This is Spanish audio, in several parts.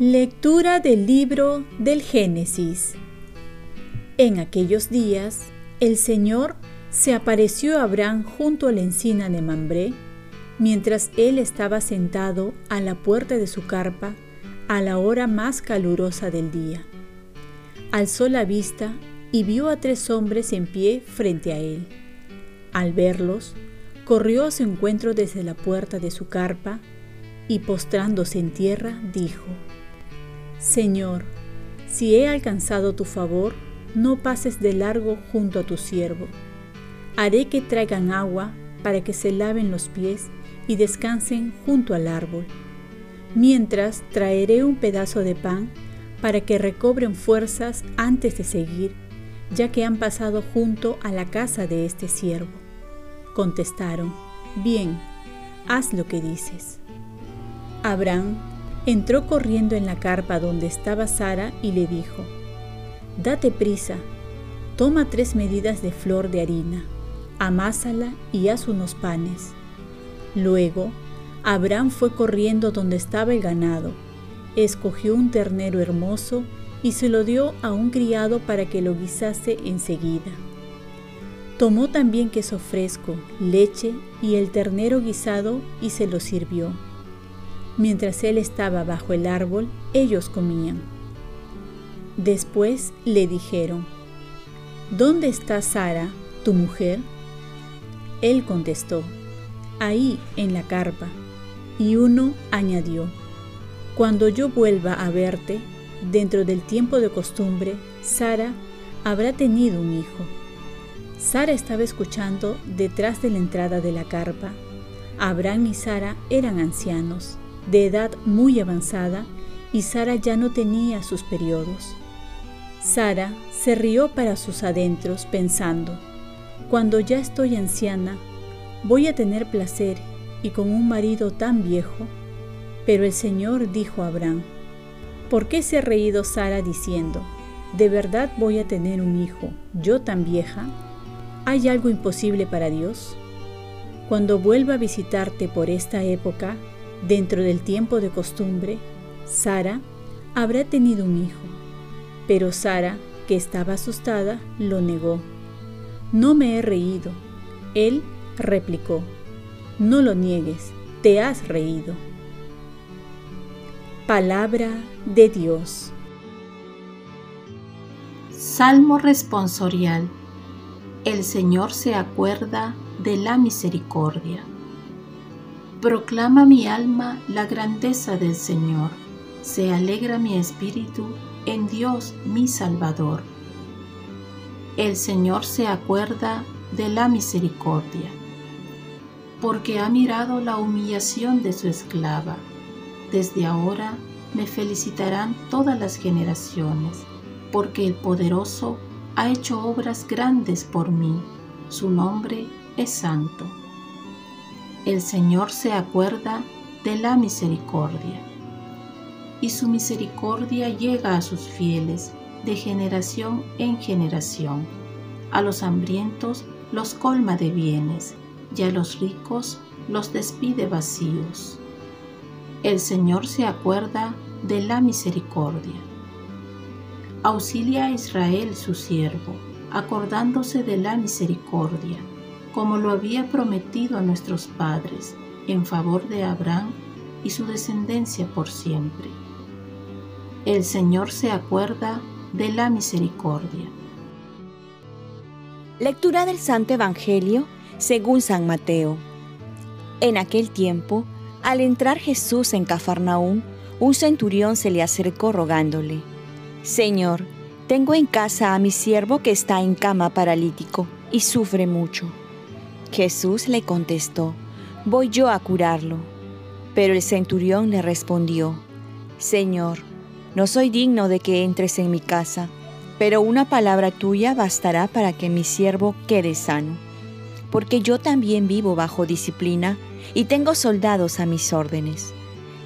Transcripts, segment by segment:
Lectura del libro del Génesis. En aquellos días, el Señor se apareció a Abraham junto a la encina de Mambré, mientras él estaba sentado a la puerta de su carpa a la hora más calurosa del día. Alzó la vista y vio a tres hombres en pie frente a él. Al verlos, corrió a su encuentro desde la puerta de su carpa y postrándose en tierra, dijo, Señor, si he alcanzado tu favor, no pases de largo junto a tu siervo. Haré que traigan agua para que se laven los pies y descansen junto al árbol. Mientras traeré un pedazo de pan para que recobren fuerzas antes de seguir, ya que han pasado junto a la casa de este siervo. Contestaron, bien, haz lo que dices. Abraham entró corriendo en la carpa donde estaba Sara y le dijo, Date prisa, toma tres medidas de flor de harina, amásala y haz unos panes. Luego, Abraham fue corriendo donde estaba el ganado, escogió un ternero hermoso y se lo dio a un criado para que lo guisase enseguida. Tomó también queso fresco, leche y el ternero guisado y se lo sirvió. Mientras él estaba bajo el árbol, ellos comían. Después le dijeron, ¿Dónde está Sara, tu mujer? Él contestó, ahí en la carpa. Y uno añadió, Cuando yo vuelva a verte, dentro del tiempo de costumbre, Sara habrá tenido un hijo. Sara estaba escuchando detrás de la entrada de la carpa. Abraham y Sara eran ancianos de edad muy avanzada y Sara ya no tenía sus periodos. Sara se rió para sus adentros pensando, cuando ya estoy anciana, voy a tener placer y con un marido tan viejo. Pero el Señor dijo a Abraham, ¿por qué se ha reído Sara diciendo, ¿de verdad voy a tener un hijo, yo tan vieja? ¿Hay algo imposible para Dios? Cuando vuelva a visitarte por esta época, Dentro del tiempo de costumbre, Sara habrá tenido un hijo, pero Sara, que estaba asustada, lo negó. No me he reído. Él replicó, no lo niegues, te has reído. Palabra de Dios. Salmo responsorial. El Señor se acuerda de la misericordia. Proclama mi alma la grandeza del Señor. Se alegra mi espíritu en Dios mi Salvador. El Señor se acuerda de la misericordia, porque ha mirado la humillación de su esclava. Desde ahora me felicitarán todas las generaciones, porque el poderoso ha hecho obras grandes por mí. Su nombre es santo el Señor se acuerda de la misericordia. Y su misericordia llega a sus fieles de generación en generación. A los hambrientos los colma de bienes y a los ricos los despide vacíos. El Señor se acuerda de la misericordia. Auxilia a Israel su siervo, acordándose de la misericordia como lo había prometido a nuestros padres, en favor de Abraham y su descendencia por siempre. El Señor se acuerda de la misericordia. Lectura del Santo Evangelio según San Mateo. En aquel tiempo, al entrar Jesús en Cafarnaúm, un centurión se le acercó rogándole, Señor, tengo en casa a mi siervo que está en cama paralítico y sufre mucho. Jesús le contestó, voy yo a curarlo. Pero el centurión le respondió, Señor, no soy digno de que entres en mi casa, pero una palabra tuya bastará para que mi siervo quede sano, porque yo también vivo bajo disciplina y tengo soldados a mis órdenes.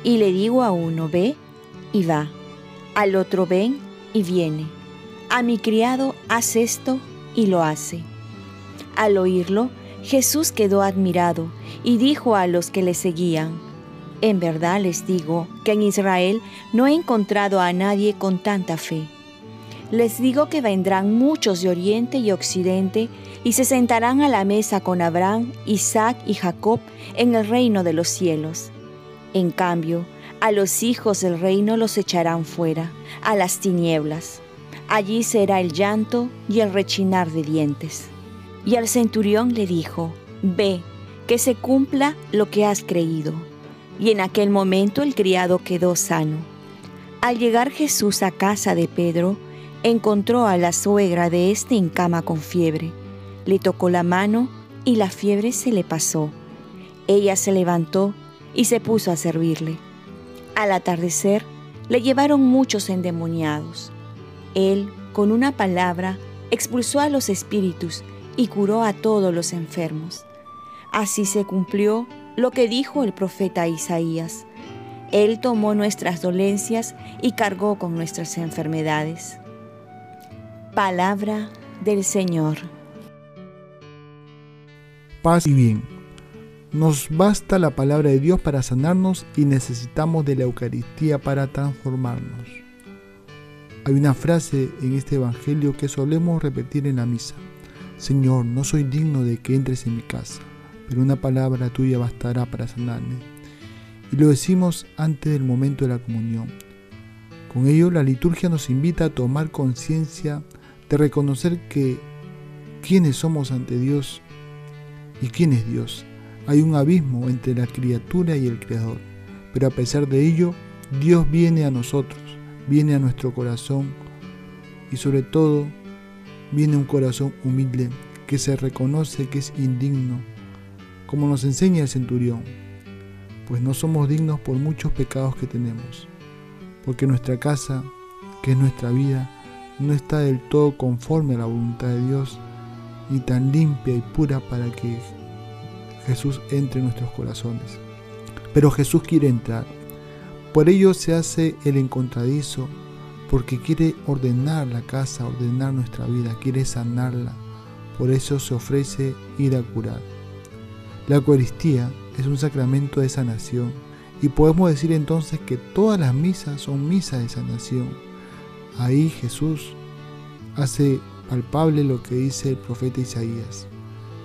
Y le digo a uno, ve y va, al otro ven y viene. A mi criado, haz esto y lo hace. Al oírlo, Jesús quedó admirado y dijo a los que le seguían, En verdad les digo que en Israel no he encontrado a nadie con tanta fe. Les digo que vendrán muchos de oriente y occidente y se sentarán a la mesa con Abraham, Isaac y Jacob en el reino de los cielos. En cambio, a los hijos del reino los echarán fuera, a las tinieblas. Allí será el llanto y el rechinar de dientes. Y al centurión le dijo, Ve, que se cumpla lo que has creído. Y en aquel momento el criado quedó sano. Al llegar Jesús a casa de Pedro, encontró a la suegra de éste en cama con fiebre. Le tocó la mano y la fiebre se le pasó. Ella se levantó y se puso a servirle. Al atardecer, le llevaron muchos endemoniados. Él, con una palabra, expulsó a los espíritus y curó a todos los enfermos. Así se cumplió lo que dijo el profeta Isaías. Él tomó nuestras dolencias y cargó con nuestras enfermedades. Palabra del Señor. Paz y bien. Nos basta la palabra de Dios para sanarnos y necesitamos de la Eucaristía para transformarnos. Hay una frase en este Evangelio que solemos repetir en la misa. Señor, no soy digno de que entres en mi casa, pero una palabra tuya bastará para sanarme. Y lo decimos antes del momento de la comunión. Con ello la liturgia nos invita a tomar conciencia de reconocer que quiénes somos ante Dios y quién es Dios. Hay un abismo entre la criatura y el Creador, pero a pesar de ello, Dios viene a nosotros, viene a nuestro corazón y sobre todo viene un corazón humilde que se reconoce que es indigno, como nos enseña el centurión, pues no somos dignos por muchos pecados que tenemos, porque nuestra casa, que es nuestra vida, no está del todo conforme a la voluntad de Dios, ni tan limpia y pura para que Jesús entre en nuestros corazones. Pero Jesús quiere entrar. Por ello se hace el encontradizo, porque quiere ordenar la casa, ordenar nuestra vida, quiere sanarla. Por eso se ofrece ir a curar. La Eucaristía es un sacramento de sanación y podemos decir entonces que todas las misas son misas de sanación. Ahí Jesús hace palpable lo que dice el profeta Isaías.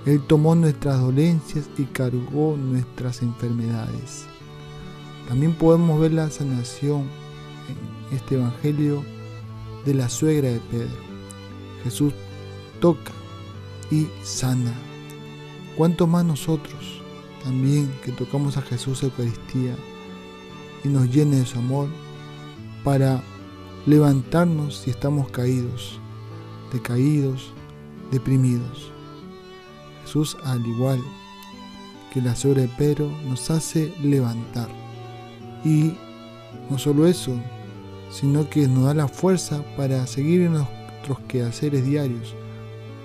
Él tomó nuestras dolencias y cargó nuestras enfermedades. También podemos ver la sanación en este Evangelio de la suegra de Pedro. Jesús toca y sana. ¿Cuánto más nosotros también que tocamos a Jesús Eucaristía y nos llene de su amor para levantarnos si estamos caídos, decaídos, deprimidos? Jesús, al igual que la suegra de Pedro, nos hace levantar. Y no solo eso, sino que nos da la fuerza para seguir en nuestros quehaceres diarios,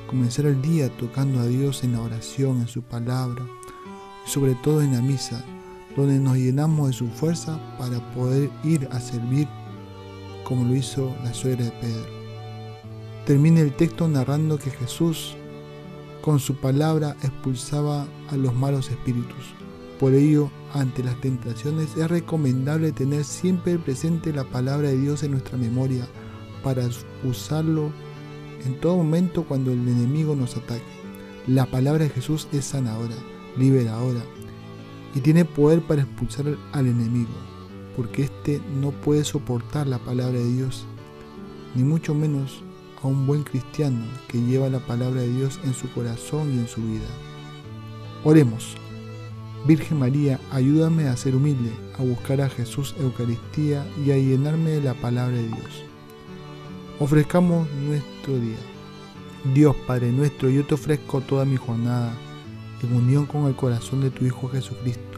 comenzar el día tocando a Dios en la oración, en su palabra y sobre todo en la misa, donde nos llenamos de su fuerza para poder ir a servir como lo hizo la suegra de Pedro. Termina el texto narrando que Jesús con su palabra expulsaba a los malos espíritus. Por ello, ante las tentaciones es recomendable tener siempre presente la palabra de Dios en nuestra memoria para usarlo en todo momento cuando el enemigo nos ataque. La palabra de Jesús es sanadora, liberadora y tiene poder para expulsar al enemigo, porque éste no puede soportar la palabra de Dios, ni mucho menos a un buen cristiano que lleva la palabra de Dios en su corazón y en su vida. Oremos. Virgen María, ayúdame a ser humilde, a buscar a Jesús Eucaristía y a llenarme de la palabra de Dios. Ofrezcamos nuestro día. Dios Padre nuestro, yo te ofrezco toda mi jornada en unión con el corazón de tu Hijo Jesucristo,